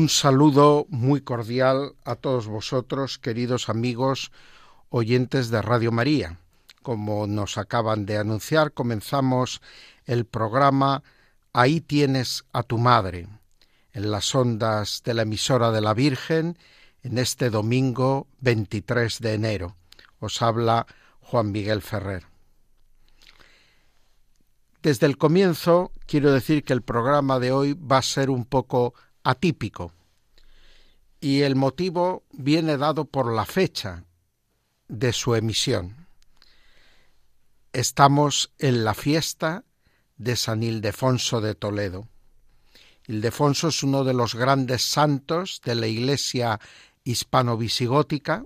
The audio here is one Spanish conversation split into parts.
Un saludo muy cordial a todos vosotros, queridos amigos oyentes de Radio María. Como nos acaban de anunciar, comenzamos el programa Ahí tienes a tu madre, en las ondas de la emisora de la Virgen, en este domingo 23 de enero. Os habla Juan Miguel Ferrer. Desde el comienzo quiero decir que el programa de hoy va a ser un poco atípico y el motivo viene dado por la fecha de su emisión. Estamos en la fiesta de San Ildefonso de Toledo. Ildefonso es uno de los grandes santos de la Iglesia hispano-visigótica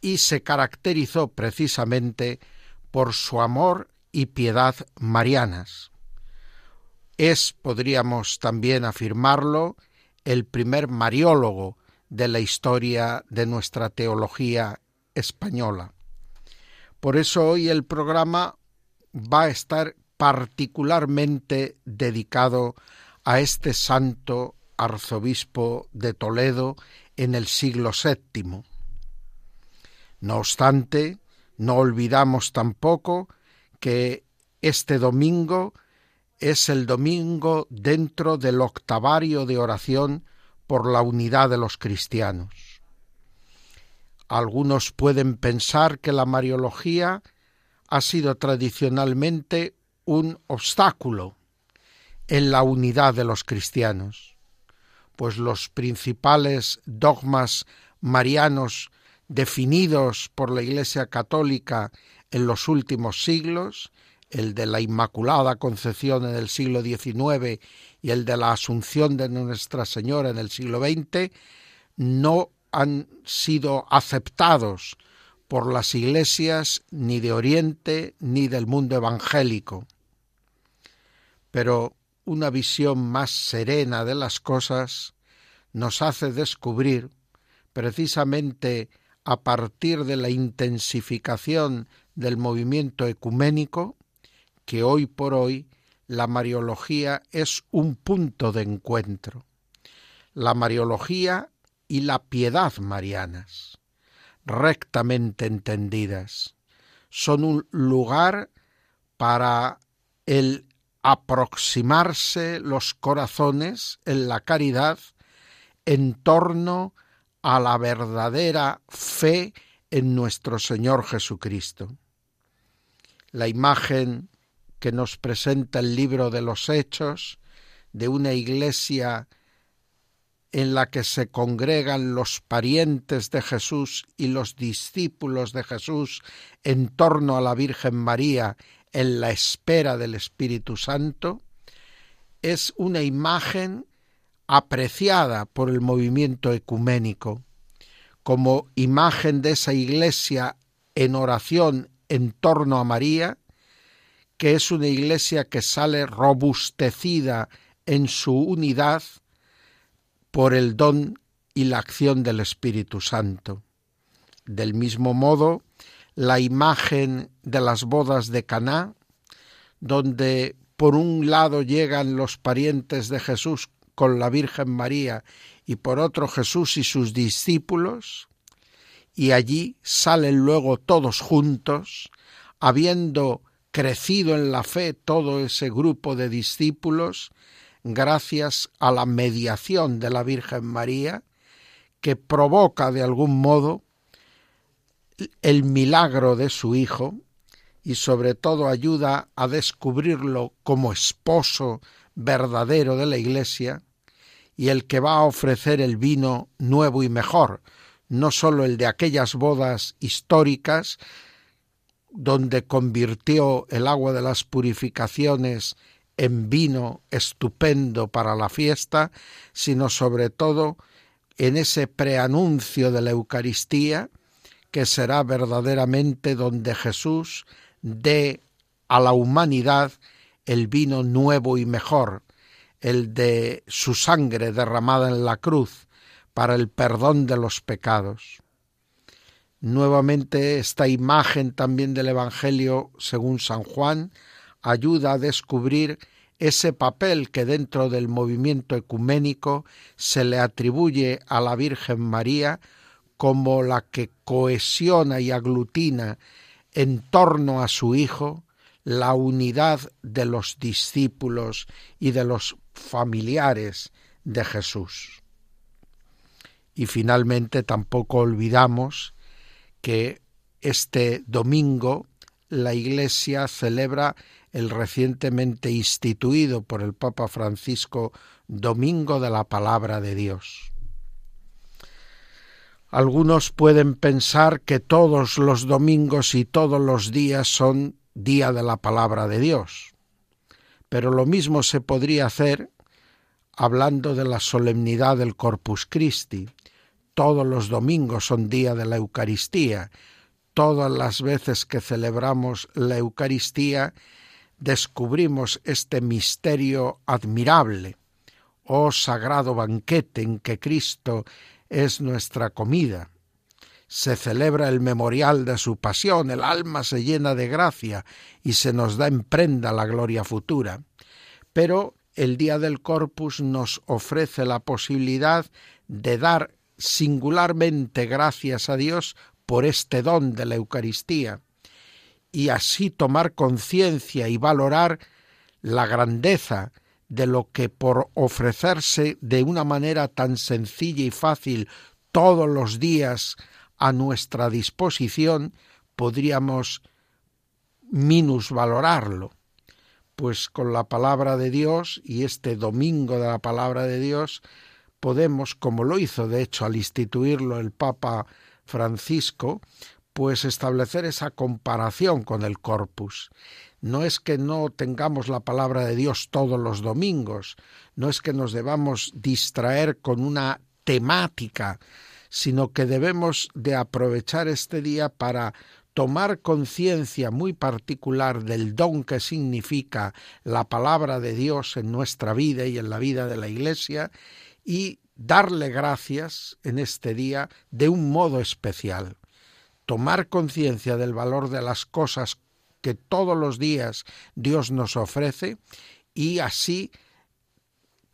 y se caracterizó precisamente por su amor y piedad marianas. Es, podríamos también afirmarlo, el primer mariólogo de la historia de nuestra teología española. Por eso hoy el programa va a estar particularmente dedicado a este santo arzobispo de Toledo en el siglo VII. No obstante, no olvidamos tampoco que este domingo es el domingo dentro del octavario de oración por la unidad de los cristianos. Algunos pueden pensar que la Mariología ha sido tradicionalmente un obstáculo en la unidad de los cristianos, pues los principales dogmas marianos definidos por la Iglesia Católica en los últimos siglos, el de la Inmaculada Concepción en el siglo XIX y el de la Asunción de Nuestra Señora en el siglo XX, no han sido aceptados por las iglesias ni de Oriente ni del mundo evangélico. Pero una visión más serena de las cosas nos hace descubrir, precisamente a partir de la intensificación del movimiento ecuménico, que hoy por hoy la Mariología es un punto de encuentro. La Mariología y la piedad marianas, rectamente entendidas, son un lugar para el aproximarse los corazones en la caridad en torno a la verdadera fe en nuestro Señor Jesucristo. La imagen que nos presenta el libro de los Hechos de una iglesia en la que se congregan los parientes de Jesús y los discípulos de Jesús en torno a la Virgen María en la espera del Espíritu Santo, es una imagen apreciada por el movimiento ecuménico como imagen de esa iglesia en oración en torno a María, que es una iglesia que sale robustecida en su unidad por el don y la acción del Espíritu Santo. Del mismo modo, la imagen de las bodas de Caná, donde por un lado llegan los parientes de Jesús con la Virgen María y por otro Jesús y sus discípulos, y allí salen luego todos juntos, habiendo crecido en la fe todo ese grupo de discípulos, gracias a la mediación de la Virgen María, que provoca de algún modo el milagro de su Hijo y sobre todo ayuda a descubrirlo como esposo verdadero de la Iglesia y el que va a ofrecer el vino nuevo y mejor, no sólo el de aquellas bodas históricas donde convirtió el agua de las purificaciones en vino estupendo para la fiesta, sino sobre todo en ese preanuncio de la Eucaristía, que será verdaderamente donde Jesús dé a la humanidad el vino nuevo y mejor, el de su sangre derramada en la cruz para el perdón de los pecados. Nuevamente esta imagen también del Evangelio según San Juan ayuda a descubrir ese papel que dentro del movimiento ecuménico se le atribuye a la Virgen María como la que cohesiona y aglutina en torno a su Hijo la unidad de los discípulos y de los familiares de Jesús. Y finalmente tampoco olvidamos que este domingo la Iglesia celebra el recientemente instituido por el Papa Francisco Domingo de la Palabra de Dios. Algunos pueden pensar que todos los domingos y todos los días son día de la palabra de Dios, pero lo mismo se podría hacer hablando de la solemnidad del Corpus Christi. Todos los domingos son día de la Eucaristía. Todas las veces que celebramos la Eucaristía descubrimos este misterio admirable, oh sagrado banquete en que Cristo es nuestra comida. Se celebra el memorial de su pasión, el alma se llena de gracia y se nos da en prenda la gloria futura. Pero el día del Corpus nos ofrece la posibilidad de dar singularmente gracias a Dios por este don de la Eucaristía y así tomar conciencia y valorar la grandeza de lo que por ofrecerse de una manera tan sencilla y fácil todos los días a nuestra disposición podríamos minusvalorarlo. Pues con la palabra de Dios y este domingo de la palabra de Dios podemos, como lo hizo de hecho al instituirlo el Papa Francisco, pues establecer esa comparación con el corpus. No es que no tengamos la palabra de Dios todos los domingos, no es que nos debamos distraer con una temática, sino que debemos de aprovechar este día para tomar conciencia muy particular del don que significa la palabra de Dios en nuestra vida y en la vida de la Iglesia y darle gracias en este día de un modo especial tomar conciencia del valor de las cosas que todos los días Dios nos ofrece y así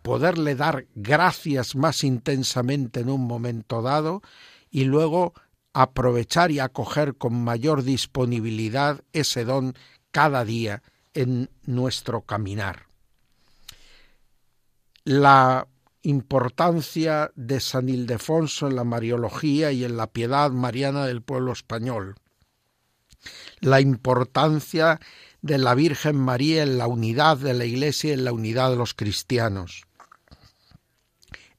poderle dar gracias más intensamente en un momento dado y luego aprovechar y acoger con mayor disponibilidad ese don cada día en nuestro caminar. La importancia de San Ildefonso en la Mariología y en la piedad mariana del pueblo español, la importancia de la Virgen María en la unidad de la Iglesia y en la unidad de los cristianos,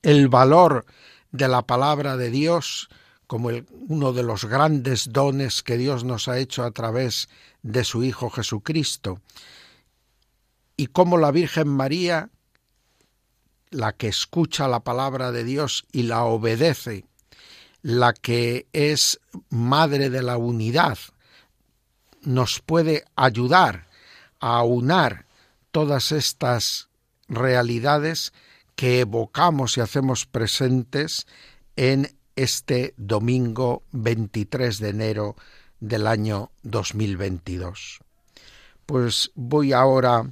el valor de la palabra de Dios como uno de los grandes dones que Dios nos ha hecho a través de su Hijo Jesucristo, y cómo la Virgen María la que escucha la palabra de Dios y la obedece, la que es madre de la unidad, nos puede ayudar a aunar todas estas realidades que evocamos y hacemos presentes en este domingo 23 de enero del año 2022. Pues voy ahora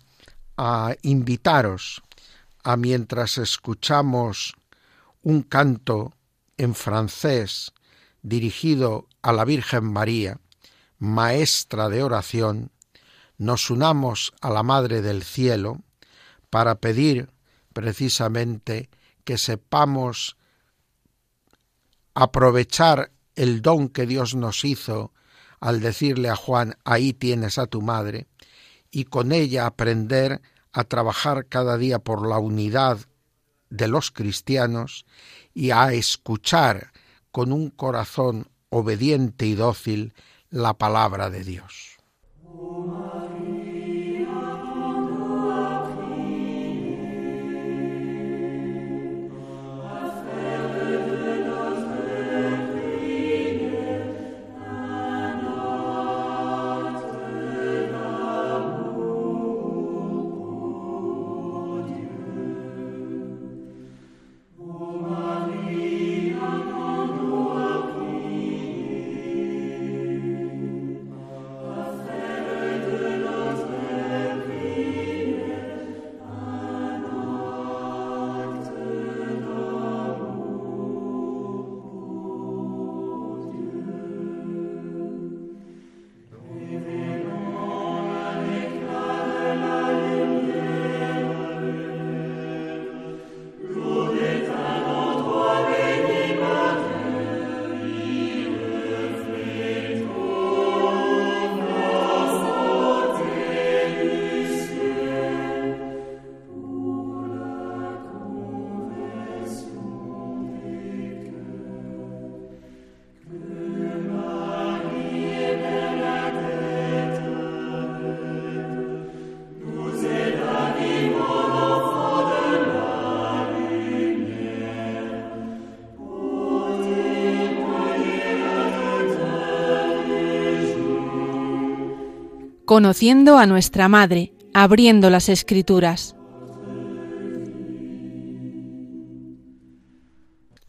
a invitaros a mientras escuchamos un canto en francés dirigido a la Virgen María, maestra de oración, nos unamos a la Madre del Cielo para pedir precisamente que sepamos aprovechar el don que Dios nos hizo al decirle a Juan, ahí tienes a tu madre, y con ella aprender a trabajar cada día por la unidad de los cristianos y a escuchar con un corazón obediente y dócil la palabra de Dios. Conociendo a nuestra Madre, abriendo las Escrituras.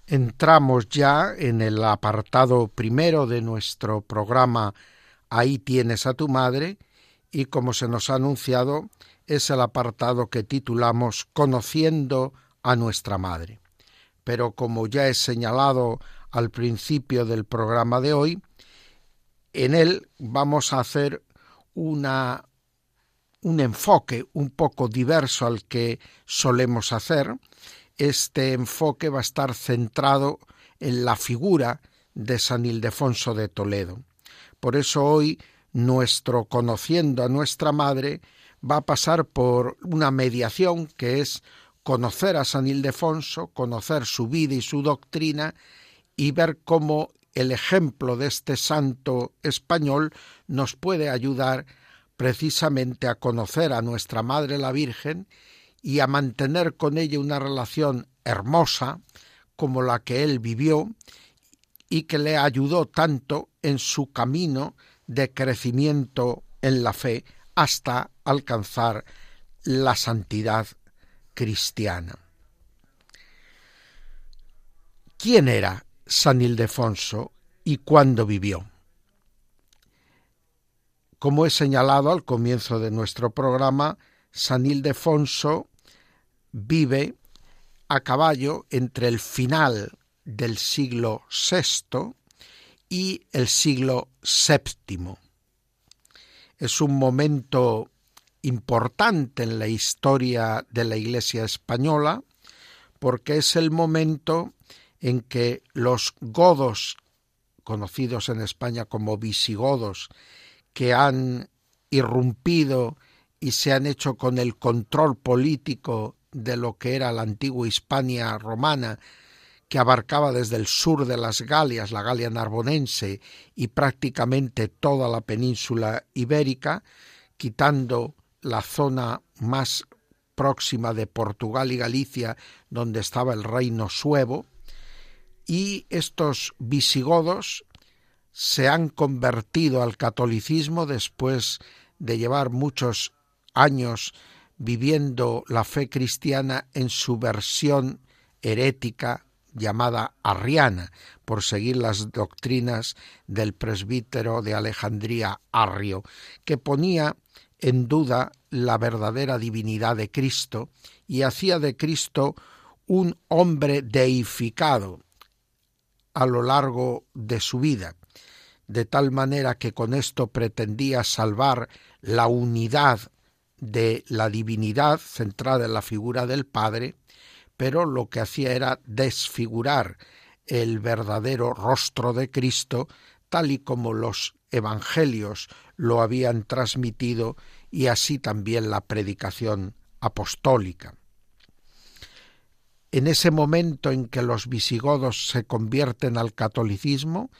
Entramos ya en el apartado primero de nuestro programa Ahí tienes a tu madre y como se nos ha anunciado es el apartado que titulamos Conociendo a nuestra madre. Pero como ya he señalado al principio del programa de hoy, en él vamos a hacer una un enfoque un poco diverso al que solemos hacer. Este enfoque va a estar centrado en la figura de San Ildefonso de Toledo. Por eso hoy nuestro conociendo a nuestra madre va a pasar por una mediación que es conocer a San Ildefonso, conocer su vida y su doctrina y ver cómo el ejemplo de este santo español nos puede ayudar precisamente a conocer a nuestra Madre la Virgen y a mantener con ella una relación hermosa como la que él vivió y que le ayudó tanto en su camino de crecimiento en la fe hasta alcanzar la santidad cristiana. ¿Quién era San Ildefonso y cuándo vivió? Como he señalado al comienzo de nuestro programa, San Ildefonso vive a caballo entre el final del siglo VI y el siglo VII. Es un momento importante en la historia de la Iglesia española porque es el momento en que los godos, conocidos en España como visigodos, que han irrumpido y se han hecho con el control político de lo que era la antigua Hispania romana, que abarcaba desde el sur de las Galias, la Galia narbonense, y prácticamente toda la península ibérica, quitando la zona más próxima de Portugal y Galicia, donde estaba el reino suevo, y estos visigodos se han convertido al catolicismo después de llevar muchos años viviendo la fe cristiana en su versión herética llamada arriana, por seguir las doctrinas del presbítero de Alejandría Arrio, que ponía en duda la verdadera divinidad de Cristo y hacía de Cristo un hombre deificado a lo largo de su vida de tal manera que con esto pretendía salvar la unidad de la divinidad centrada en la figura del Padre, pero lo que hacía era desfigurar el verdadero rostro de Cristo tal y como los evangelios lo habían transmitido y así también la predicación apostólica. En ese momento en que los visigodos se convierten al catolicismo,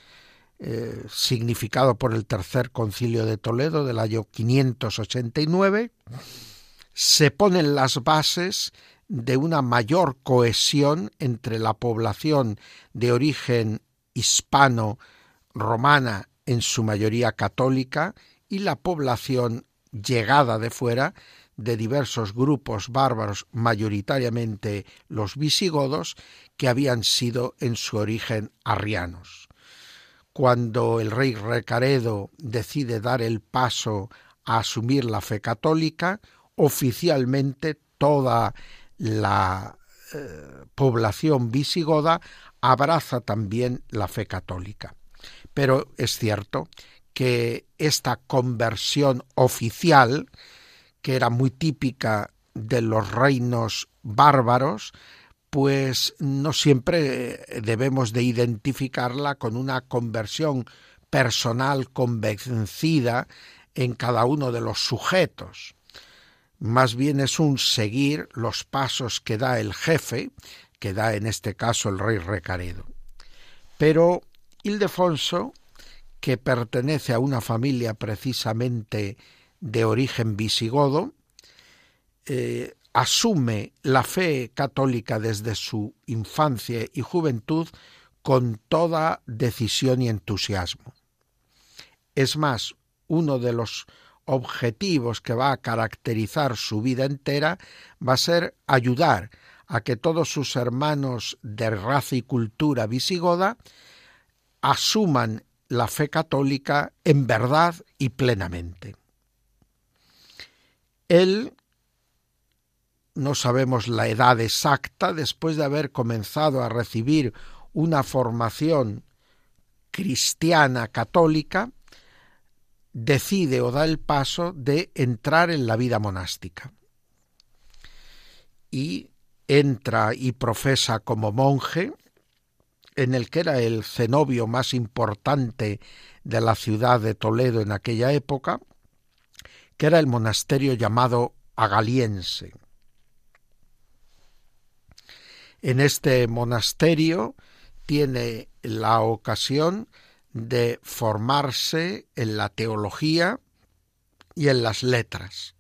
eh, significado por el tercer concilio de Toledo del año 589, se ponen las bases de una mayor cohesión entre la población de origen hispano romana en su mayoría católica y la población llegada de fuera de diversos grupos bárbaros, mayoritariamente los visigodos, que habían sido en su origen arrianos cuando el rey Recaredo decide dar el paso a asumir la fe católica, oficialmente toda la eh, población visigoda abraza también la fe católica. Pero es cierto que esta conversión oficial, que era muy típica de los reinos bárbaros, pues no siempre debemos de identificarla con una conversión personal convencida en cada uno de los sujetos. Más bien es un seguir los pasos que da el jefe, que da en este caso el rey Recaredo. Pero Ildefonso, que pertenece a una familia precisamente de origen visigodo, eh, asume la fe católica desde su infancia y juventud con toda decisión y entusiasmo. Es más, uno de los objetivos que va a caracterizar su vida entera va a ser ayudar a que todos sus hermanos de raza y cultura visigoda asuman la fe católica en verdad y plenamente. Él, no sabemos la edad exacta, después de haber comenzado a recibir una formación cristiana católica, decide o da el paso de entrar en la vida monástica. Y entra y profesa como monje en el que era el cenobio más importante de la ciudad de Toledo en aquella época, que era el monasterio llamado Agaliense. En este monasterio tiene la ocasión de formarse en la teología y en las letras,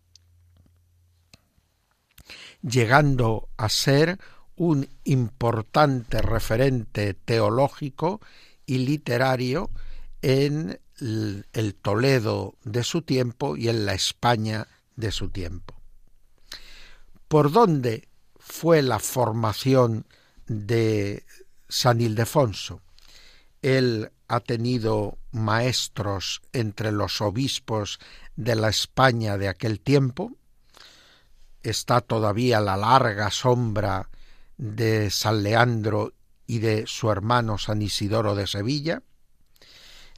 llegando a ser un importante referente teológico y literario en el Toledo de su tiempo y en la España de su tiempo. ¿Por dónde fue la formación de San Ildefonso? Él ha tenido maestros entre los obispos de la España de aquel tiempo. Está todavía la larga sombra de San Leandro y de su hermano San Isidoro de Sevilla.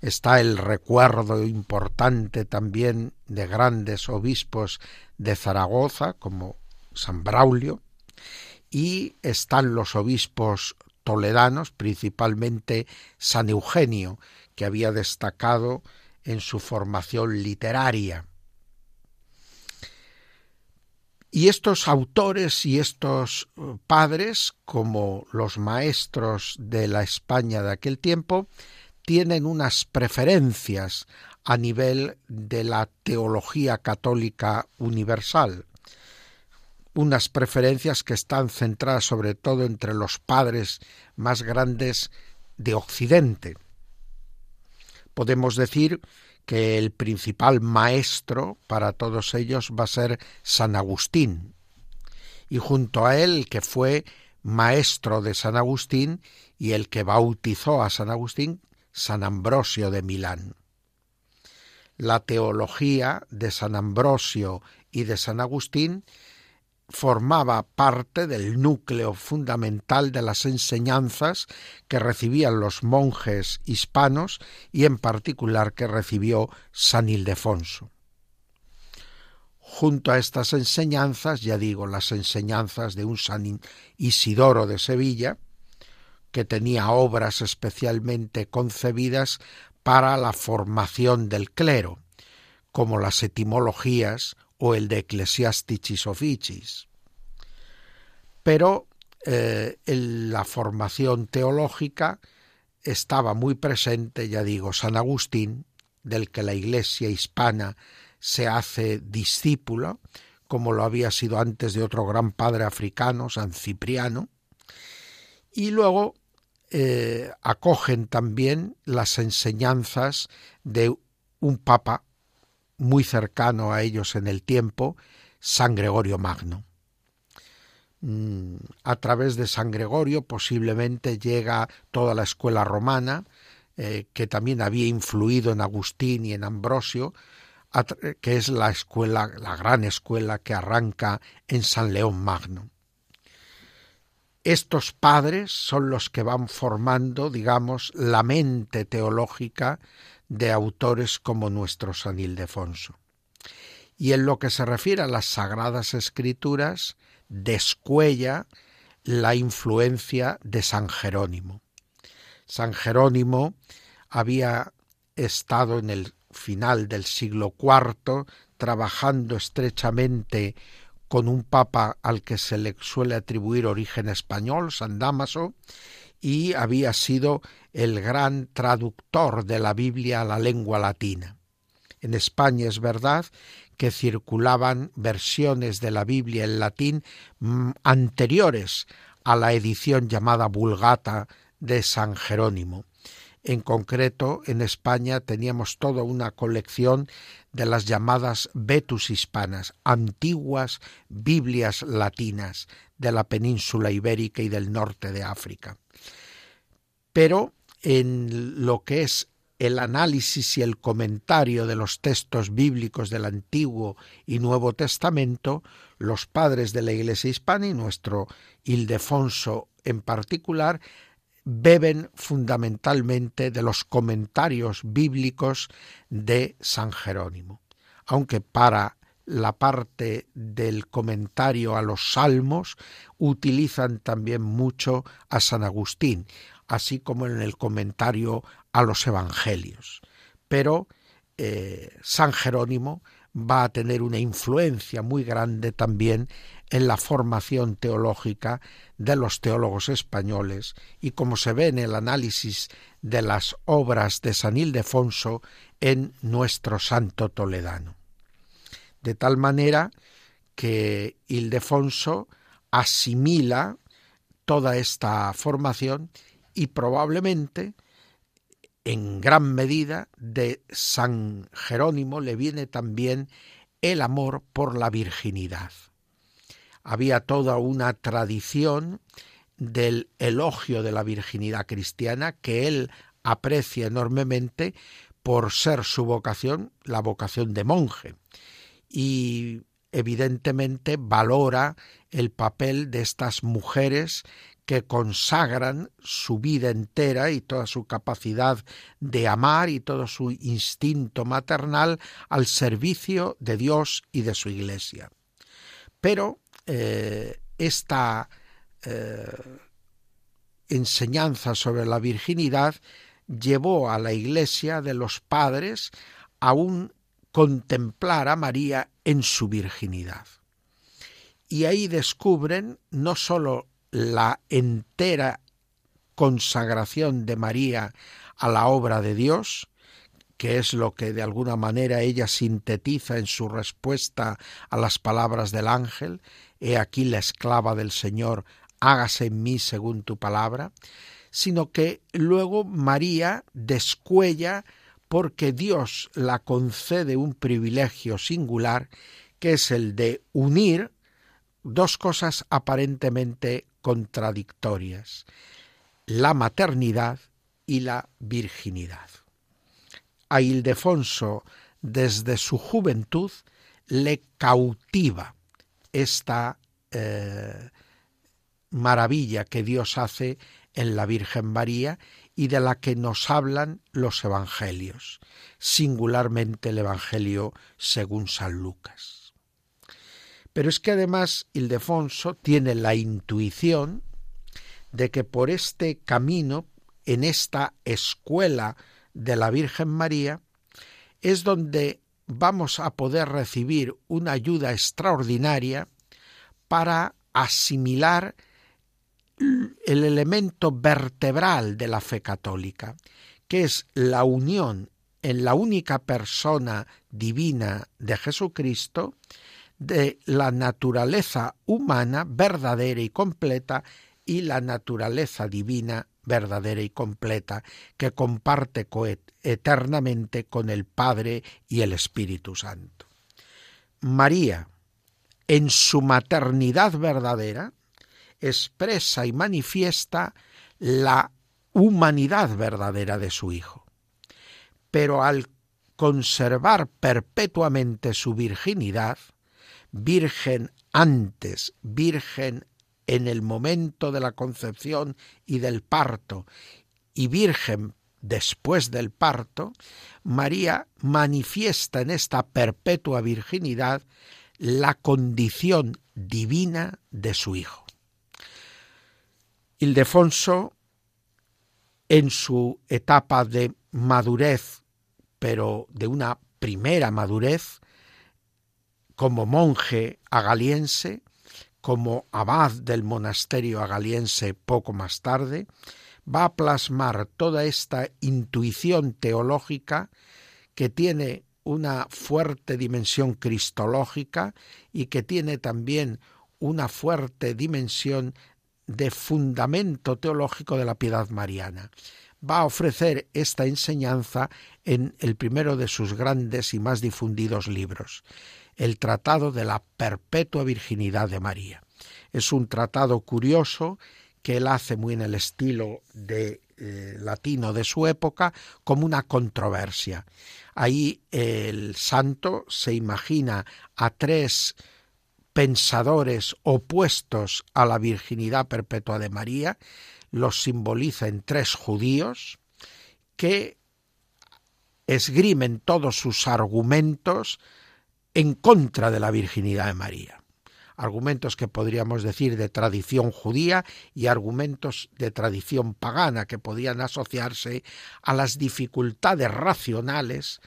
Está el recuerdo importante también de grandes obispos de Zaragoza, como San Braulio, y están los obispos toledanos, principalmente San Eugenio, que había destacado en su formación literaria. Y estos autores y estos uh, padres, como los maestros de la España de aquel tiempo, tienen unas preferencias a nivel de la teología católica universal unas preferencias que están centradas sobre todo entre los padres más grandes de Occidente. Podemos decir que el principal maestro para todos ellos va a ser San Agustín, y junto a él que fue maestro de San Agustín y el que bautizó a San Agustín, San Ambrosio de Milán. La teología de San Ambrosio y de San Agustín formaba parte del núcleo fundamental de las enseñanzas que recibían los monjes hispanos y en particular que recibió San Ildefonso. Junto a estas enseñanzas, ya digo, las enseñanzas de un San Isidoro de Sevilla, que tenía obras especialmente concebidas para la formación del clero, como las etimologías o el de Ecclesiasticis Officis. Pero eh, en la formación teológica estaba muy presente, ya digo, San Agustín, del que la Iglesia hispana se hace discípula, como lo había sido antes de otro gran padre africano, San Cipriano, y luego eh, acogen también las enseñanzas de un papa muy cercano a ellos en el tiempo, San Gregorio Magno. Mm, a través de San Gregorio posiblemente llega toda la escuela romana, eh, que también había influido en Agustín y en Ambrosio, que es la escuela, la gran escuela que arranca en San León Magno. Estos padres son los que van formando, digamos, la mente teológica de autores como nuestro San Ildefonso. Y en lo que se refiere a las sagradas escrituras, descuella la influencia de San Jerónimo. San Jerónimo había estado en el final del siglo IV trabajando estrechamente con un papa al que se le suele atribuir origen español, San Damaso, y había sido el gran traductor de la Biblia a la lengua latina. En España es verdad que circulaban versiones de la Biblia en latín mm, anteriores a la edición llamada Vulgata de San Jerónimo. En concreto, en España teníamos toda una colección de las llamadas Vetus hispanas, antiguas Biblias latinas de la península ibérica y del norte de África. Pero en lo que es el análisis y el comentario de los textos bíblicos del Antiguo y Nuevo Testamento, los padres de la Iglesia hispana y nuestro Ildefonso en particular beben fundamentalmente de los comentarios bíblicos de San Jerónimo, aunque para la parte del comentario a los salmos utilizan también mucho a San Agustín, así como en el comentario a los evangelios. Pero eh, San Jerónimo va a tener una influencia muy grande también en la formación teológica de los teólogos españoles y como se ve en el análisis de las obras de San Ildefonso en nuestro santo toledano. De tal manera que Ildefonso asimila toda esta formación y probablemente en gran medida de San Jerónimo le viene también el amor por la virginidad había toda una tradición del elogio de la virginidad cristiana que él aprecia enormemente por ser su vocación la vocación de monje y evidentemente valora el papel de estas mujeres que consagran su vida entera y toda su capacidad de amar y todo su instinto maternal al servicio de Dios y de su Iglesia. Pero eh, esta eh, enseñanza sobre la virginidad llevó a la iglesia de los padres a un contemplar a María en su virginidad. Y ahí descubren no sólo la entera consagración de María a la obra de Dios, que es lo que de alguna manera ella sintetiza en su respuesta a las palabras del ángel, He aquí la esclava del Señor, hágase en mí según tu palabra, sino que luego María descuella porque Dios la concede un privilegio singular, que es el de unir dos cosas aparentemente contradictorias, la maternidad y la virginidad. A Ildefonso, desde su juventud, le cautiva esta eh, maravilla que Dios hace en la Virgen María y de la que nos hablan los Evangelios, singularmente el Evangelio según San Lucas. Pero es que además Ildefonso tiene la intuición de que por este camino, en esta escuela de la Virgen María, es donde vamos a poder recibir una ayuda extraordinaria para asimilar el elemento vertebral de la fe católica, que es la unión en la única persona divina de Jesucristo de la naturaleza humana verdadera y completa y la naturaleza divina verdadera y completa que comparte eternamente con el Padre y el Espíritu Santo. María, en su maternidad verdadera, expresa y manifiesta la humanidad verdadera de su Hijo. Pero al conservar perpetuamente su virginidad, virgen antes, virgen en el momento de la concepción y del parto, y virgen después del parto, María manifiesta en esta perpetua virginidad la condición divina de su Hijo. Ildefonso, en su etapa de madurez, pero de una primera madurez, como monje agaliense, como abad del monasterio agaliense poco más tarde, va a plasmar toda esta intuición teológica que tiene una fuerte dimensión cristológica y que tiene también una fuerte dimensión de fundamento teológico de la piedad mariana. va a ofrecer esta enseñanza en el primero de sus grandes y más difundidos libros, el Tratado de la Perpetua Virginidad de María. Es un tratado curioso que él hace muy en el estilo de eh, latino de su época como una controversia. Ahí el santo se imagina a tres pensadores opuestos a la virginidad perpetua de María, los simboliza en tres judíos que esgrimen todos sus argumentos en contra de la virginidad de María. Argumentos que podríamos decir de tradición judía y argumentos de tradición pagana que podían asociarse a las dificultades racionales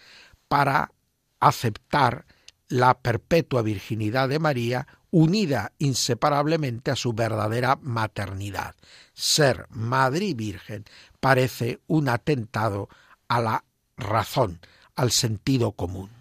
para aceptar la perpetua virginidad de María unida inseparablemente a su verdadera maternidad. Ser madre y virgen parece un atentado a la razón, al sentido común.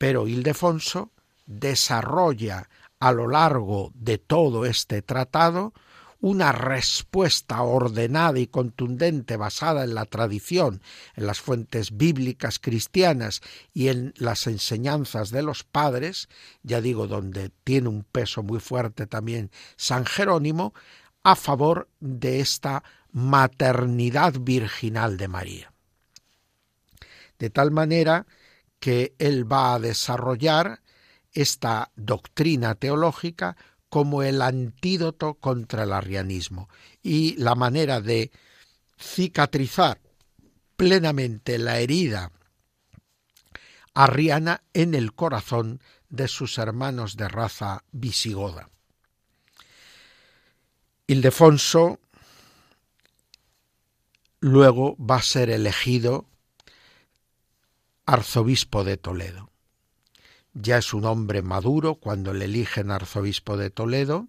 Pero Ildefonso desarrolla a lo largo de todo este tratado una respuesta ordenada y contundente basada en la tradición, en las fuentes bíblicas cristianas y en las enseñanzas de los padres, ya digo, donde tiene un peso muy fuerte también San Jerónimo, a favor de esta maternidad virginal de María. De tal manera que él va a desarrollar esta doctrina teológica como el antídoto contra el arrianismo y la manera de cicatrizar plenamente la herida arriana en el corazón de sus hermanos de raza visigoda. Ildefonso luego va a ser elegido arzobispo de Toledo ya es un hombre maduro cuando le eligen arzobispo de Toledo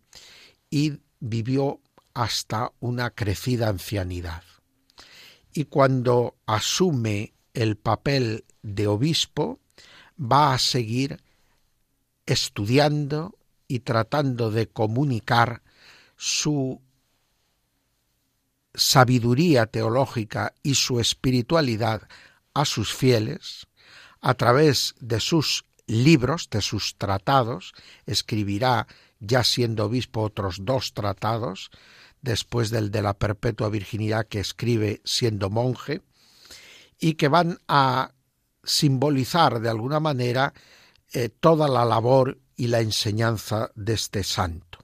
y vivió hasta una crecida ancianidad. Y cuando asume el papel de obispo, va a seguir estudiando y tratando de comunicar su sabiduría teológica y su espiritualidad a sus fieles a través de sus libros de sus tratados, escribirá, ya siendo obispo, otros dos tratados, después del de la perpetua virginidad que escribe siendo monje, y que van a simbolizar de alguna manera eh, toda la labor y la enseñanza de este santo.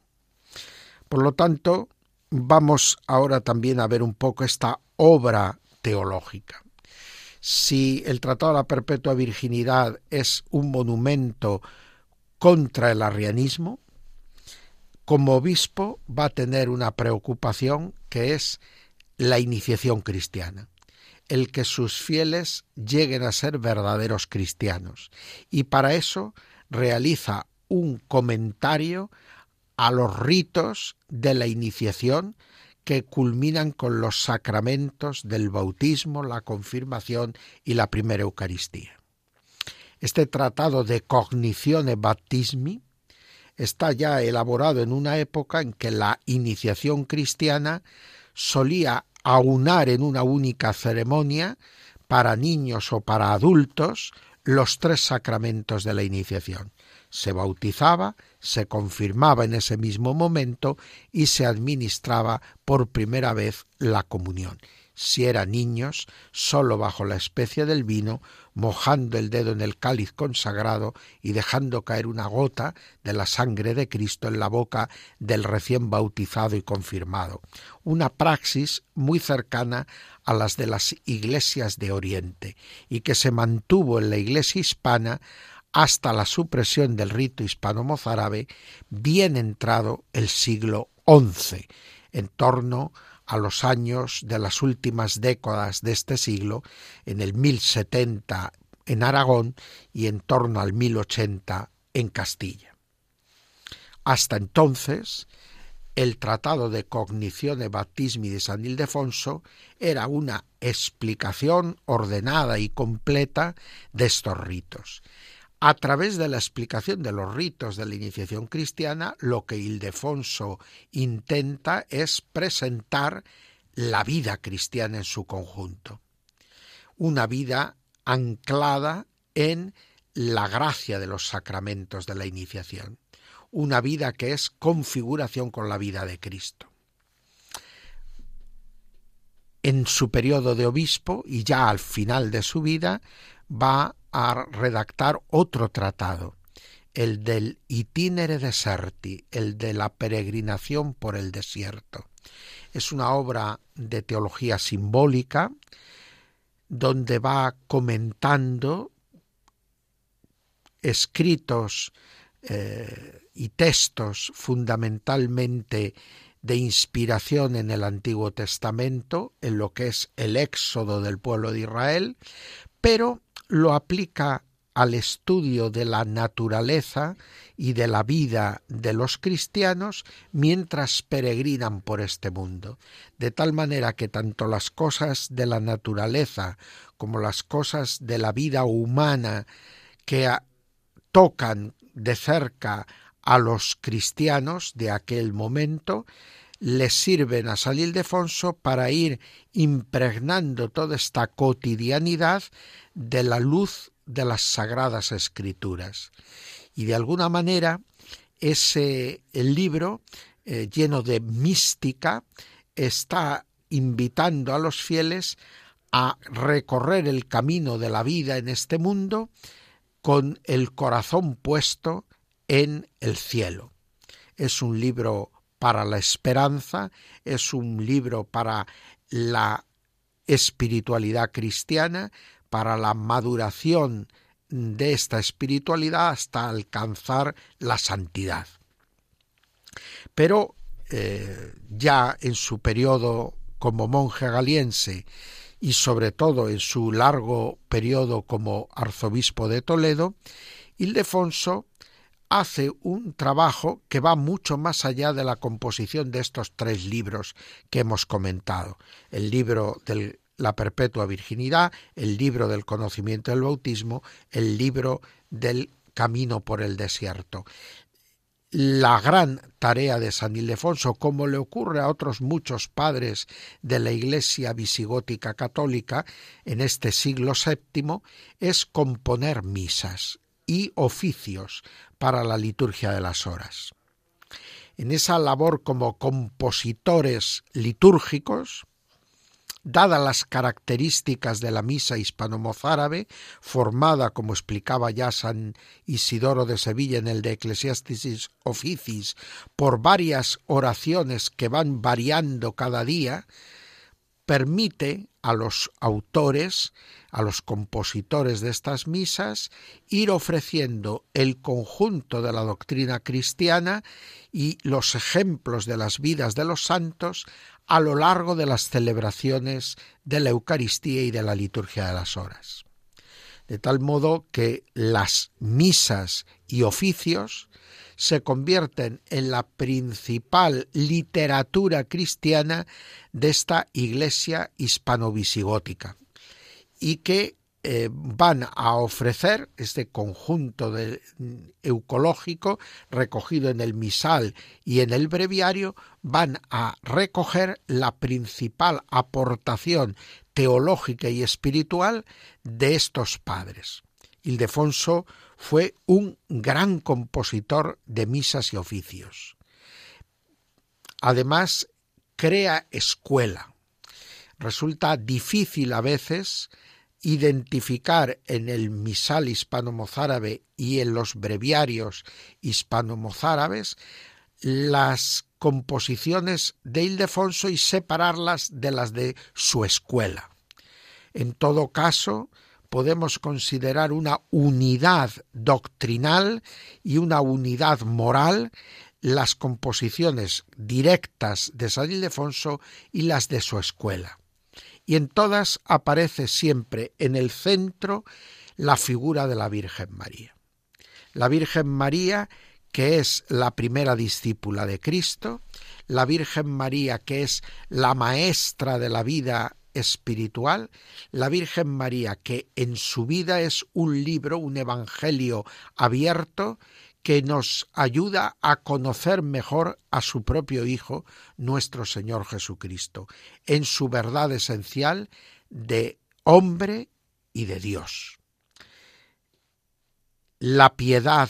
Por lo tanto, vamos ahora también a ver un poco esta obra teológica si el Tratado de la Perpetua Virginidad es un monumento contra el arrianismo, como obispo va a tener una preocupación que es la iniciación cristiana, el que sus fieles lleguen a ser verdaderos cristianos. Y para eso realiza un comentario a los ritos de la iniciación que culminan con los sacramentos del bautismo, la confirmación y la primera Eucaristía. Este tratado de Cognitione Baptismi está ya elaborado en una época en que la iniciación cristiana solía aunar en una única ceremonia para niños o para adultos los tres sacramentos de la iniciación. Se bautizaba, se confirmaba en ese mismo momento y se administraba por primera vez la comunión. Si eran niños, sólo bajo la especie del vino, mojando el dedo en el cáliz consagrado y dejando caer una gota de la sangre de Cristo en la boca del recién bautizado y confirmado. Una praxis muy cercana a las de las iglesias de Oriente y que se mantuvo en la iglesia hispana hasta la supresión del rito hispano-mozárabe, bien entrado el siglo XI, en torno a los años de las últimas décadas de este siglo, en el 1070 en Aragón y en torno al 1080 en Castilla. Hasta entonces, el Tratado de Cognizione Baptismi de San Ildefonso era una explicación ordenada y completa de estos ritos a través de la explicación de los ritos de la iniciación cristiana, lo que Ildefonso intenta es presentar la vida cristiana en su conjunto. Una vida anclada en la gracia de los sacramentos de la iniciación. Una vida que es configuración con la vida de Cristo. En su periodo de obispo y ya al final de su vida va a redactar otro tratado, el del itinere deserti, el de la peregrinación por el desierto. Es una obra de teología simbólica donde va comentando escritos eh, y textos fundamentalmente de inspiración en el Antiguo Testamento, en lo que es el éxodo del pueblo de Israel, pero lo aplica al estudio de la naturaleza y de la vida de los cristianos mientras peregrinan por este mundo, de tal manera que tanto las cosas de la naturaleza como las cosas de la vida humana que tocan de cerca a los cristianos de aquel momento, les sirven a San Ildefonso para ir impregnando toda esta cotidianidad de la luz de las sagradas escrituras. Y de alguna manera ese el libro eh, lleno de mística está invitando a los fieles a recorrer el camino de la vida en este mundo con el corazón puesto en el cielo. Es un libro para la esperanza, es un libro para la espiritualidad cristiana, para la maduración de esta espiritualidad hasta alcanzar la santidad. Pero eh, ya en su periodo como monje galiense y sobre todo en su largo periodo como arzobispo de Toledo, Ildefonso hace un trabajo que va mucho más allá de la composición de estos tres libros que hemos comentado. El libro de la perpetua virginidad, el libro del conocimiento del bautismo, el libro del camino por el desierto la gran tarea de San Ildefonso, como le ocurre a otros muchos padres de la Iglesia visigótica católica en este siglo VII, es componer misas y oficios para la liturgia de las horas. En esa labor como compositores litúrgicos, dadas las características de la misa hispano-mozárabe, formada, como explicaba ya San Isidoro de Sevilla en el de Ecclesiastis Officis, por varias oraciones que van variando cada día, permite a los autores, a los compositores de estas misas, ir ofreciendo el conjunto de la doctrina cristiana y los ejemplos de las vidas de los santos a lo largo de las celebraciones de la Eucaristía y de la liturgia de las horas. De tal modo que las misas y oficios se convierten en la principal literatura cristiana de esta iglesia hispano-visigótica y que eh, van a ofrecer este conjunto mm, eucológico recogido en el misal y en el breviario, van a recoger la principal aportación teológica y espiritual de estos padres. Ildefonso fue un gran compositor de misas y oficios. Además, crea escuela. Resulta difícil a veces identificar en el misal hispano-mozárabe y en los breviarios hispano-mozárabes las composiciones de Ildefonso y separarlas de las de su escuela. En todo caso, podemos considerar una unidad doctrinal y una unidad moral las composiciones directas de San Ildefonso y las de su escuela y en todas aparece siempre en el centro la figura de la Virgen María. La Virgen María que es la primera discípula de Cristo, la Virgen María que es la maestra de la vida espiritual, la Virgen María que en su vida es un libro, un evangelio abierto que nos ayuda a conocer mejor a su propio Hijo, nuestro Señor Jesucristo, en su verdad esencial de hombre y de Dios. La piedad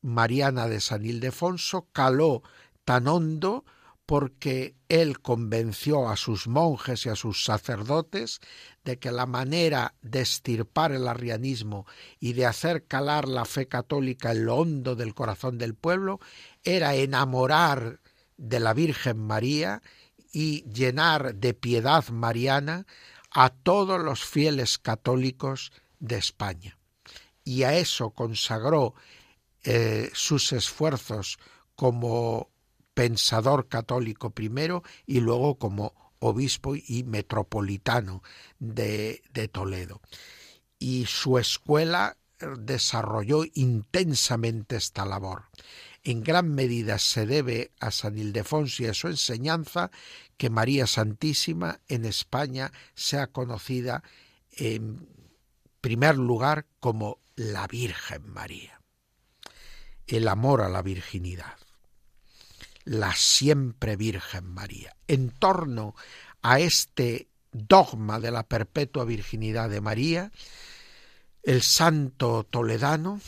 mariana de San Ildefonso caló tan hondo porque él convenció a sus monjes y a sus sacerdotes de que la manera de estirpar el arrianismo y de hacer calar la fe católica en lo hondo del corazón del pueblo era enamorar de la Virgen María y llenar de piedad mariana a todos los fieles católicos de España. Y a eso consagró eh, sus esfuerzos como pensador católico primero y luego como obispo y metropolitano de, Toledo. Y su escuela desarrolló intensamente esta labor. En gran medida se debe a San Ildefonso y a su enseñanza que María Santísima en España sea conocida en primer lugar como la Virgen María. El amor a la virginidad la siempre Virgen María. En torno a este dogma de la perpetua virginidad de María, el santo toledano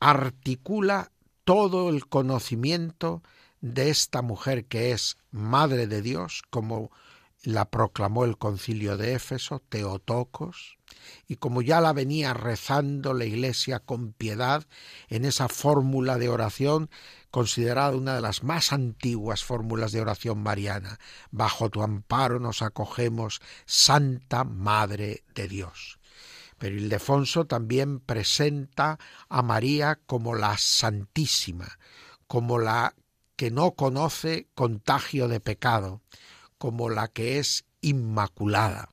articula todo el conocimiento de esta mujer que es Madre de Dios, como la proclamó el concilio de Éfeso, Teotocos, y como ya la venía rezando la Iglesia con piedad en esa fórmula de oración considerada una de las más antiguas fórmulas de oración mariana. Bajo tu amparo nos acogemos, Santa Madre de Dios. Pero Ildefonso también presenta a María como la Santísima, como la que no conoce contagio de pecado, como la que es inmaculada.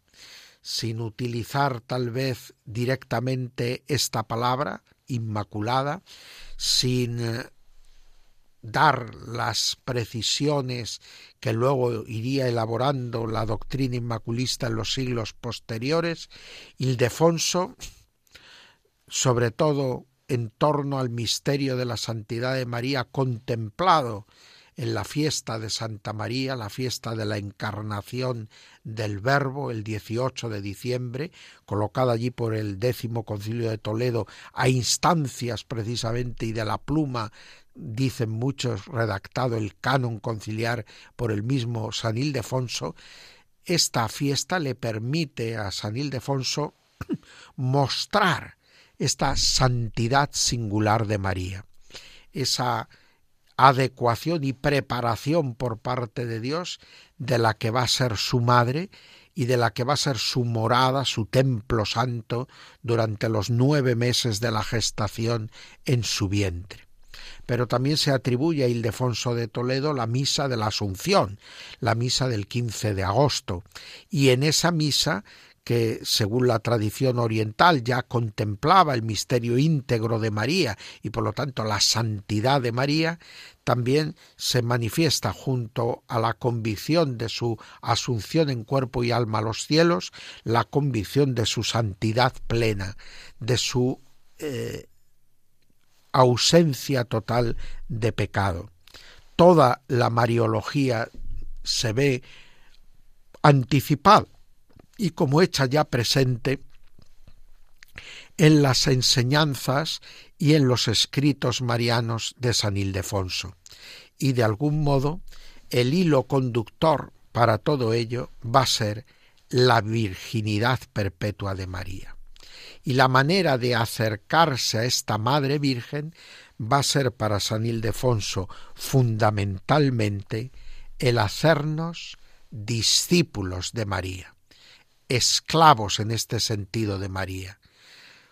Sin utilizar tal vez directamente esta palabra, inmaculada, sin eh, dar las precisiones que luego iría elaborando la doctrina inmaculista en los siglos posteriores, Ildefonso, sobre todo en torno al misterio de la santidad de María contemplado en la fiesta de Santa María, la fiesta de la encarnación del Verbo, el 18 de diciembre, colocada allí por el décimo concilio de Toledo, a instancias precisamente y de la pluma dicen muchos, redactado el canon conciliar por el mismo San Ildefonso, esta fiesta le permite a San Ildefonso mostrar esta santidad singular de María, esa adecuación y preparación por parte de Dios de la que va a ser su madre y de la que va a ser su morada, su templo santo, durante los nueve meses de la gestación en su vientre. Pero también se atribuye a Ildefonso de Toledo la misa de la Asunción, la misa del 15 de agosto, y en esa misa que según la tradición oriental ya contemplaba el misterio íntegro de María y por lo tanto la santidad de María, también se manifiesta junto a la convicción de su asunción en cuerpo y alma a los cielos, la convicción de su santidad plena, de su eh, ausencia total de pecado. Toda la mariología se ve anticipada y como hecha ya presente en las enseñanzas y en los escritos marianos de San Ildefonso. Y de algún modo el hilo conductor para todo ello va a ser la virginidad perpetua de María y la manera de acercarse a esta Madre Virgen va a ser para San Ildefonso fundamentalmente el hacernos discípulos de María, esclavos en este sentido de María.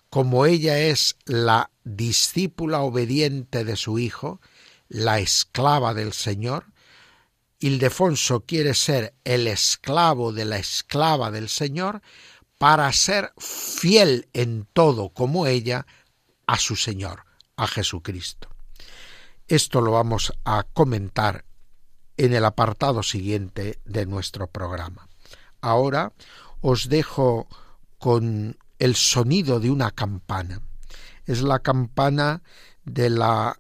Como ella es la discípula obediente de su Hijo, la esclava del Señor, Ildefonso quiere ser el esclavo de la esclava del Señor, para ser fiel en todo como ella a su Señor, a Jesucristo. Esto lo vamos a comentar en el apartado siguiente de nuestro programa. Ahora os dejo con el sonido de una campana. Es la campana de la,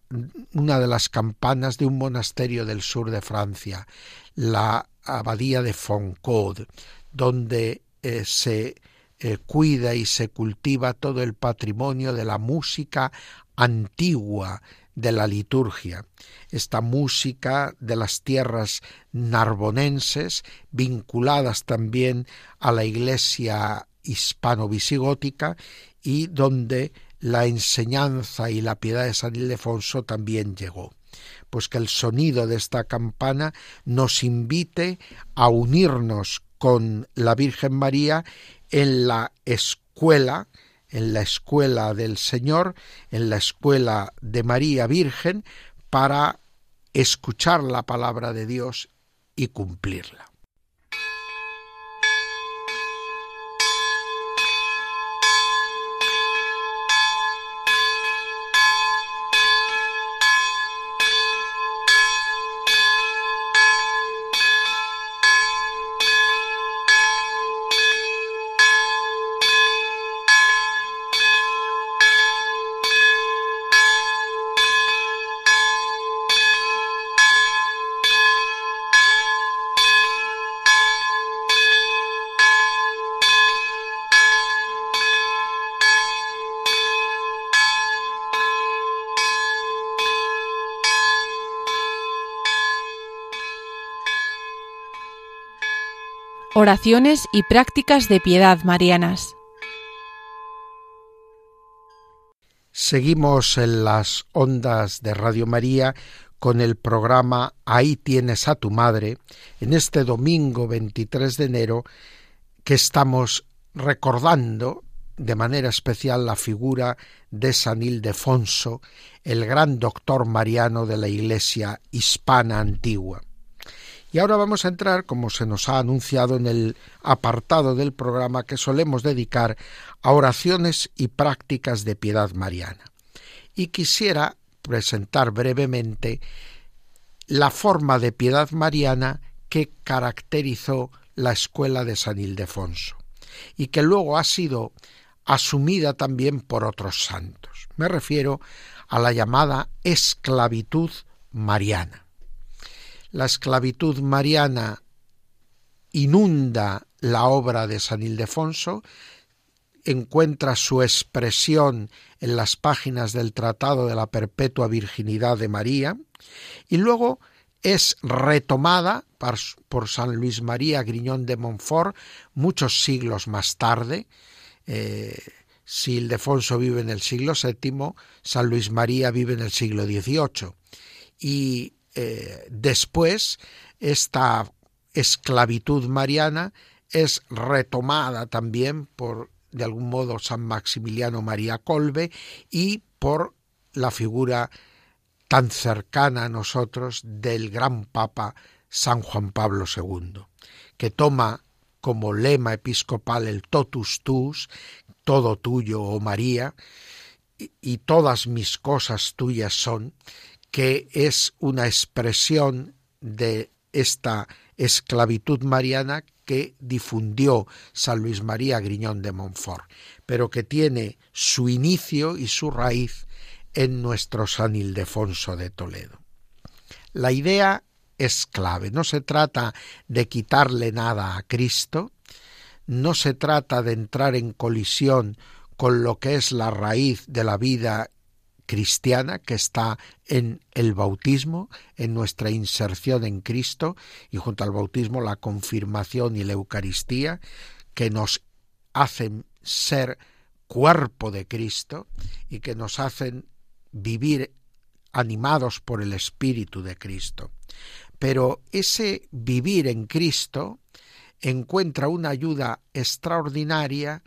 una de las campanas de un monasterio del sur de Francia, la abadía de Foncaude, donde eh, se eh, cuida y se cultiva todo el patrimonio de la música antigua de la liturgia, esta música de las tierras narbonenses, vinculadas también a la iglesia hispano-visigótica y donde la enseñanza y la piedad de San Ildefonso también llegó. Pues que el sonido de esta campana nos invite a unirnos con la Virgen María en la escuela, en la escuela del Señor, en la escuela de María Virgen, para escuchar la palabra de Dios y cumplirla. Oraciones y prácticas de piedad marianas. Seguimos en las ondas de Radio María con el programa Ahí tienes a tu madre en este domingo 23 de enero que estamos recordando de manera especial la figura de San Ildefonso, el gran doctor mariano de la Iglesia hispana antigua. Y ahora vamos a entrar, como se nos ha anunciado en el apartado del programa que solemos dedicar a oraciones y prácticas de piedad mariana. Y quisiera presentar brevemente la forma de piedad mariana que caracterizó la escuela de San Ildefonso y que luego ha sido asumida también por otros santos. Me refiero a la llamada esclavitud mariana la esclavitud mariana inunda la obra de San Ildefonso, encuentra su expresión en las páginas del Tratado de la Perpetua Virginidad de María y luego es retomada por San Luis María Griñón de Montfort muchos siglos más tarde. Eh, si Ildefonso vive en el siglo VII, San Luis María vive en el siglo XVIII. Y eh, después esta esclavitud mariana es retomada también por, de algún modo, San Maximiliano María Colbe y por la figura tan cercana a nosotros del gran Papa San Juan Pablo II, que toma como lema episcopal el totus tus, todo tuyo, oh María, y todas mis cosas tuyas son, que es una expresión de esta esclavitud mariana que difundió San Luis María Griñón de Montfort, pero que tiene su inicio y su raíz en nuestro San Ildefonso de Toledo. La idea es clave, no se trata de quitarle nada a Cristo, no se trata de entrar en colisión con lo que es la raíz de la vida cristiana que está en el bautismo, en nuestra inserción en Cristo y junto al bautismo la confirmación y la Eucaristía que nos hacen ser cuerpo de Cristo y que nos hacen vivir animados por el Espíritu de Cristo. Pero ese vivir en Cristo encuentra una ayuda extraordinaria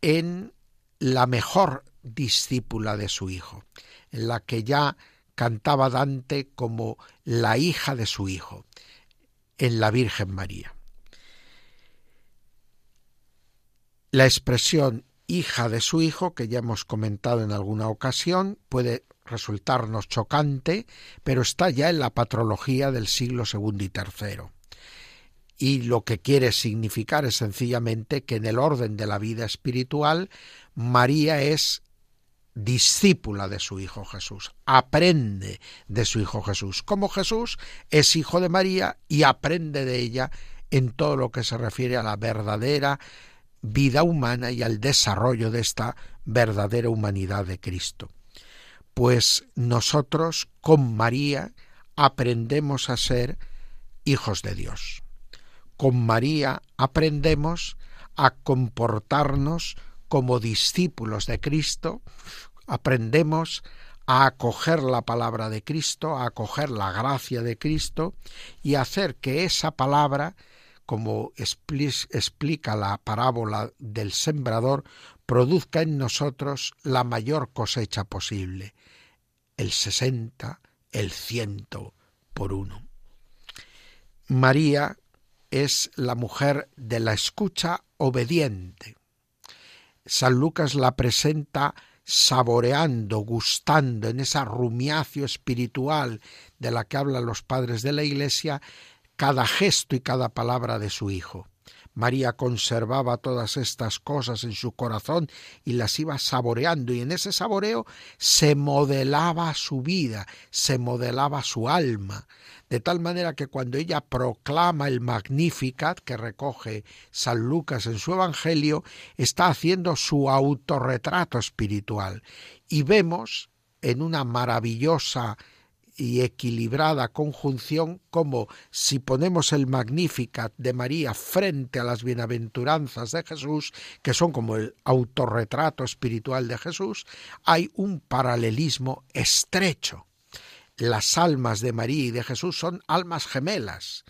en la mejor discípula de su hijo, en la que ya cantaba Dante como la hija de su hijo, en la Virgen María. La expresión hija de su hijo, que ya hemos comentado en alguna ocasión, puede resultarnos chocante, pero está ya en la patrología del siglo segundo y tercero. Y lo que quiere significar es sencillamente que en el orden de la vida espiritual, María es discípula de su Hijo Jesús, aprende de su Hijo Jesús, como Jesús es hijo de María y aprende de ella en todo lo que se refiere a la verdadera vida humana y al desarrollo de esta verdadera humanidad de Cristo. Pues nosotros con María aprendemos a ser hijos de Dios. Con María aprendemos a comportarnos como discípulos de Cristo, aprendemos a acoger la palabra de Cristo, a acoger la gracia de Cristo y hacer que esa palabra, como explica la parábola del sembrador, produzca en nosotros la mayor cosecha posible, el sesenta, el ciento por uno. María es la mujer de la escucha obediente. San Lucas la presenta saboreando, gustando en esa rumiacio espiritual de la que hablan los padres de la Iglesia, cada gesto y cada palabra de su Hijo. María conservaba todas estas cosas en su corazón y las iba saboreando y en ese saboreo se modelaba su vida, se modelaba su alma, de tal manera que cuando ella proclama el Magnificat que recoge San Lucas en su Evangelio, está haciendo su autorretrato espiritual y vemos en una maravillosa y equilibrada conjunción como si ponemos el Magnificat de María frente a las bienaventuranzas de Jesús, que son como el autorretrato espiritual de Jesús, hay un paralelismo estrecho. Las almas de María y de Jesús son almas gemelas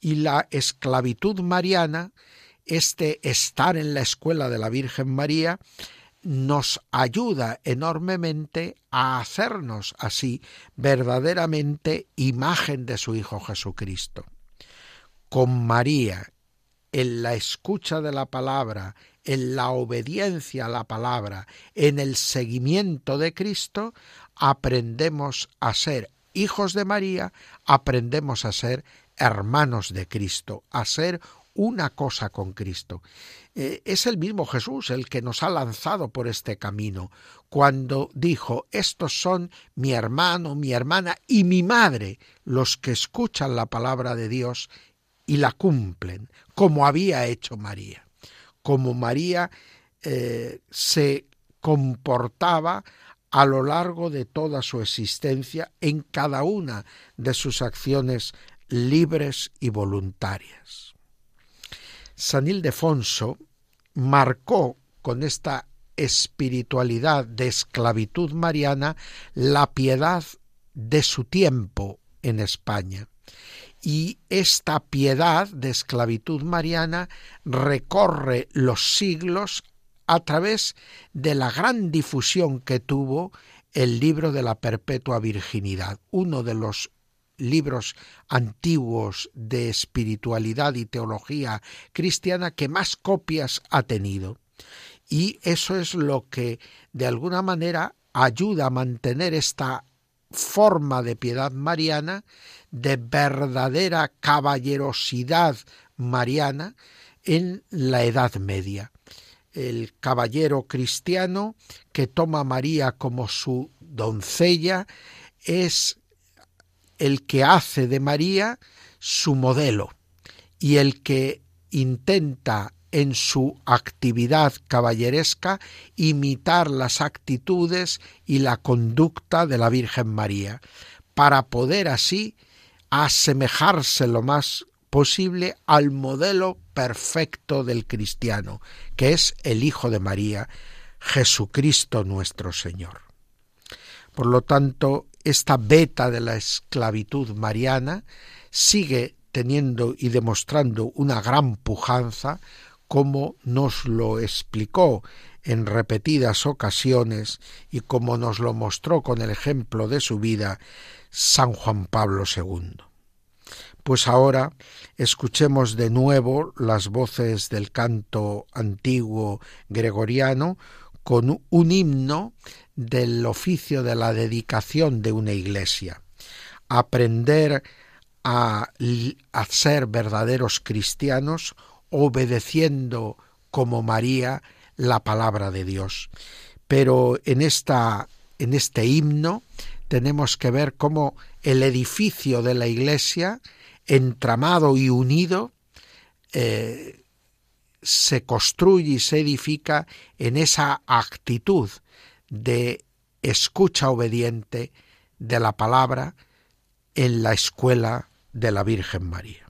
y la esclavitud mariana, este estar en la escuela de la Virgen María, nos ayuda enormemente a hacernos así verdaderamente imagen de su Hijo Jesucristo. Con María, en la escucha de la palabra, en la obediencia a la palabra, en el seguimiento de Cristo, aprendemos a ser hijos de María, aprendemos a ser hermanos de Cristo, a ser una cosa con Cristo. Eh, es el mismo Jesús el que nos ha lanzado por este camino, cuando dijo, estos son mi hermano, mi hermana y mi madre, los que escuchan la palabra de Dios y la cumplen, como había hecho María, como María eh, se comportaba a lo largo de toda su existencia en cada una de sus acciones libres y voluntarias. San Ildefonso marcó con esta espiritualidad de esclavitud mariana la piedad de su tiempo en España. Y esta piedad de esclavitud mariana recorre los siglos a través de la gran difusión que tuvo el libro de la perpetua virginidad, uno de los libros antiguos de espiritualidad y teología cristiana que más copias ha tenido. Y eso es lo que de alguna manera ayuda a mantener esta forma de piedad mariana, de verdadera caballerosidad mariana en la Edad Media. El caballero cristiano que toma a María como su doncella es el que hace de María su modelo y el que intenta en su actividad caballeresca imitar las actitudes y la conducta de la Virgen María, para poder así asemejarse lo más posible al modelo perfecto del cristiano, que es el Hijo de María, Jesucristo nuestro Señor. Por lo tanto, esta beta de la esclavitud mariana sigue teniendo y demostrando una gran pujanza, como nos lo explicó en repetidas ocasiones y como nos lo mostró con el ejemplo de su vida San Juan Pablo II. Pues ahora escuchemos de nuevo las voces del canto antiguo gregoriano con un himno del oficio de la dedicación de una iglesia. Aprender a, a ser verdaderos cristianos obedeciendo como María la palabra de Dios. pero en, esta, en este himno tenemos que ver cómo el edificio de la Iglesia, entramado y unido, eh, se construye y se edifica en esa actitud de escucha obediente de la palabra en la escuela de la Virgen María.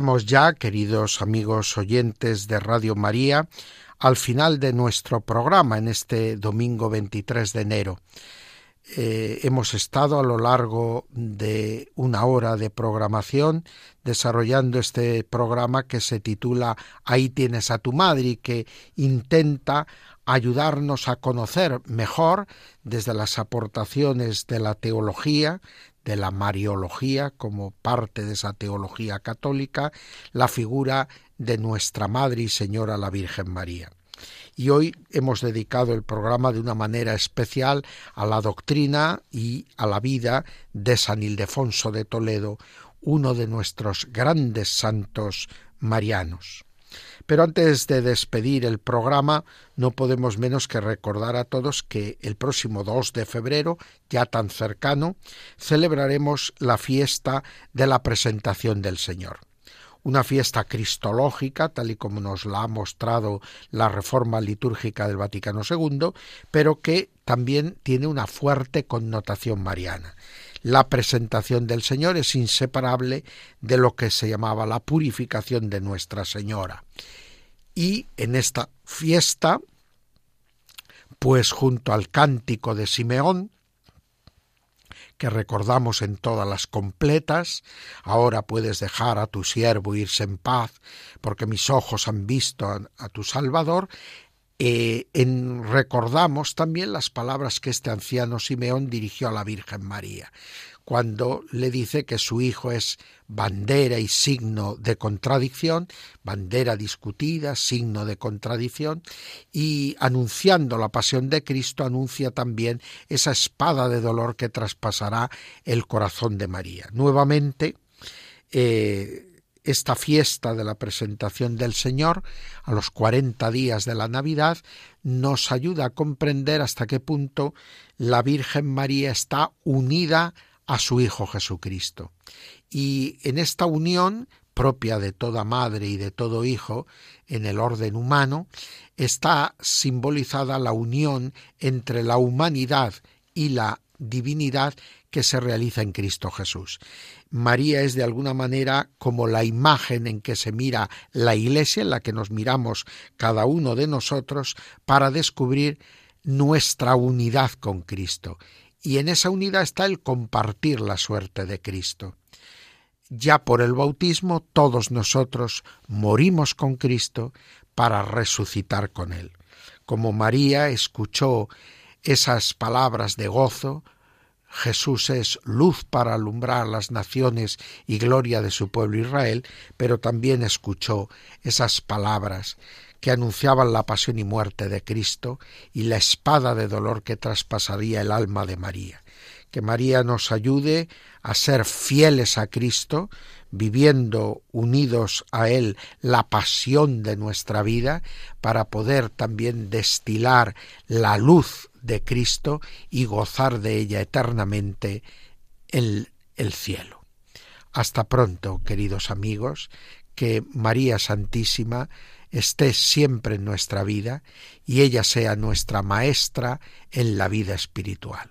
Llegamos ya, queridos amigos oyentes de Radio María, al final de nuestro programa en este domingo 23 de enero. Eh, hemos estado a lo largo de una hora de programación desarrollando este programa que se titula Ahí tienes a tu madre y que intenta ayudarnos a conocer mejor desde las aportaciones de la teología, de la Mariología como parte de esa teología católica, la figura de nuestra Madre y Señora la Virgen María. Y hoy hemos dedicado el programa de una manera especial a la doctrina y a la vida de San Ildefonso de Toledo, uno de nuestros grandes santos marianos. Pero antes de despedir el programa, no podemos menos que recordar a todos que el próximo 2 de febrero, ya tan cercano, celebraremos la fiesta de la presentación del Señor una fiesta cristológica, tal y como nos la ha mostrado la reforma litúrgica del Vaticano II, pero que también tiene una fuerte connotación mariana. La presentación del Señor es inseparable de lo que se llamaba la purificación de Nuestra Señora. Y en esta fiesta, pues junto al cántico de Simeón, que recordamos en todas las completas, ahora puedes dejar a tu siervo irse en paz, porque mis ojos han visto a, tu Salvador, eh, en, recordamos también las palabras que este anciano Simeón dirigió a la Virgen María, cuando le dice que su hijo es bandera y signo de contradicción, bandera discutida, signo de contradicción, y anunciando la pasión de Cristo anuncia también esa espada de dolor que traspasará el corazón de María. Nuevamente, eh, esta fiesta de la presentación del Señor, a los cuarenta días de la Navidad, nos ayuda a comprender hasta qué punto la Virgen María está unida a su Hijo Jesucristo. Y en esta unión propia de toda madre y de todo hijo en el orden humano, está simbolizada la unión entre la humanidad y la divinidad que se realiza en Cristo Jesús. María es de alguna manera como la imagen en que se mira la iglesia, en la que nos miramos cada uno de nosotros para descubrir nuestra unidad con Cristo. Y en esa unidad está el compartir la suerte de Cristo. Ya por el bautismo todos nosotros morimos con Cristo para resucitar con Él. Como María escuchó esas palabras de gozo, Jesús es luz para alumbrar las naciones y gloria de su pueblo Israel, pero también escuchó esas palabras que anunciaban la pasión y muerte de Cristo y la espada de dolor que traspasaría el alma de María. que María nos ayude a ser fieles a Cristo, viviendo unidos a Él la pasión de nuestra vida, para poder también destilar la luz de Cristo y gozar de ella eternamente en el cielo. Hasta pronto, queridos amigos, que María Santísima esté siempre en nuestra vida y ella sea nuestra maestra en la vida espiritual.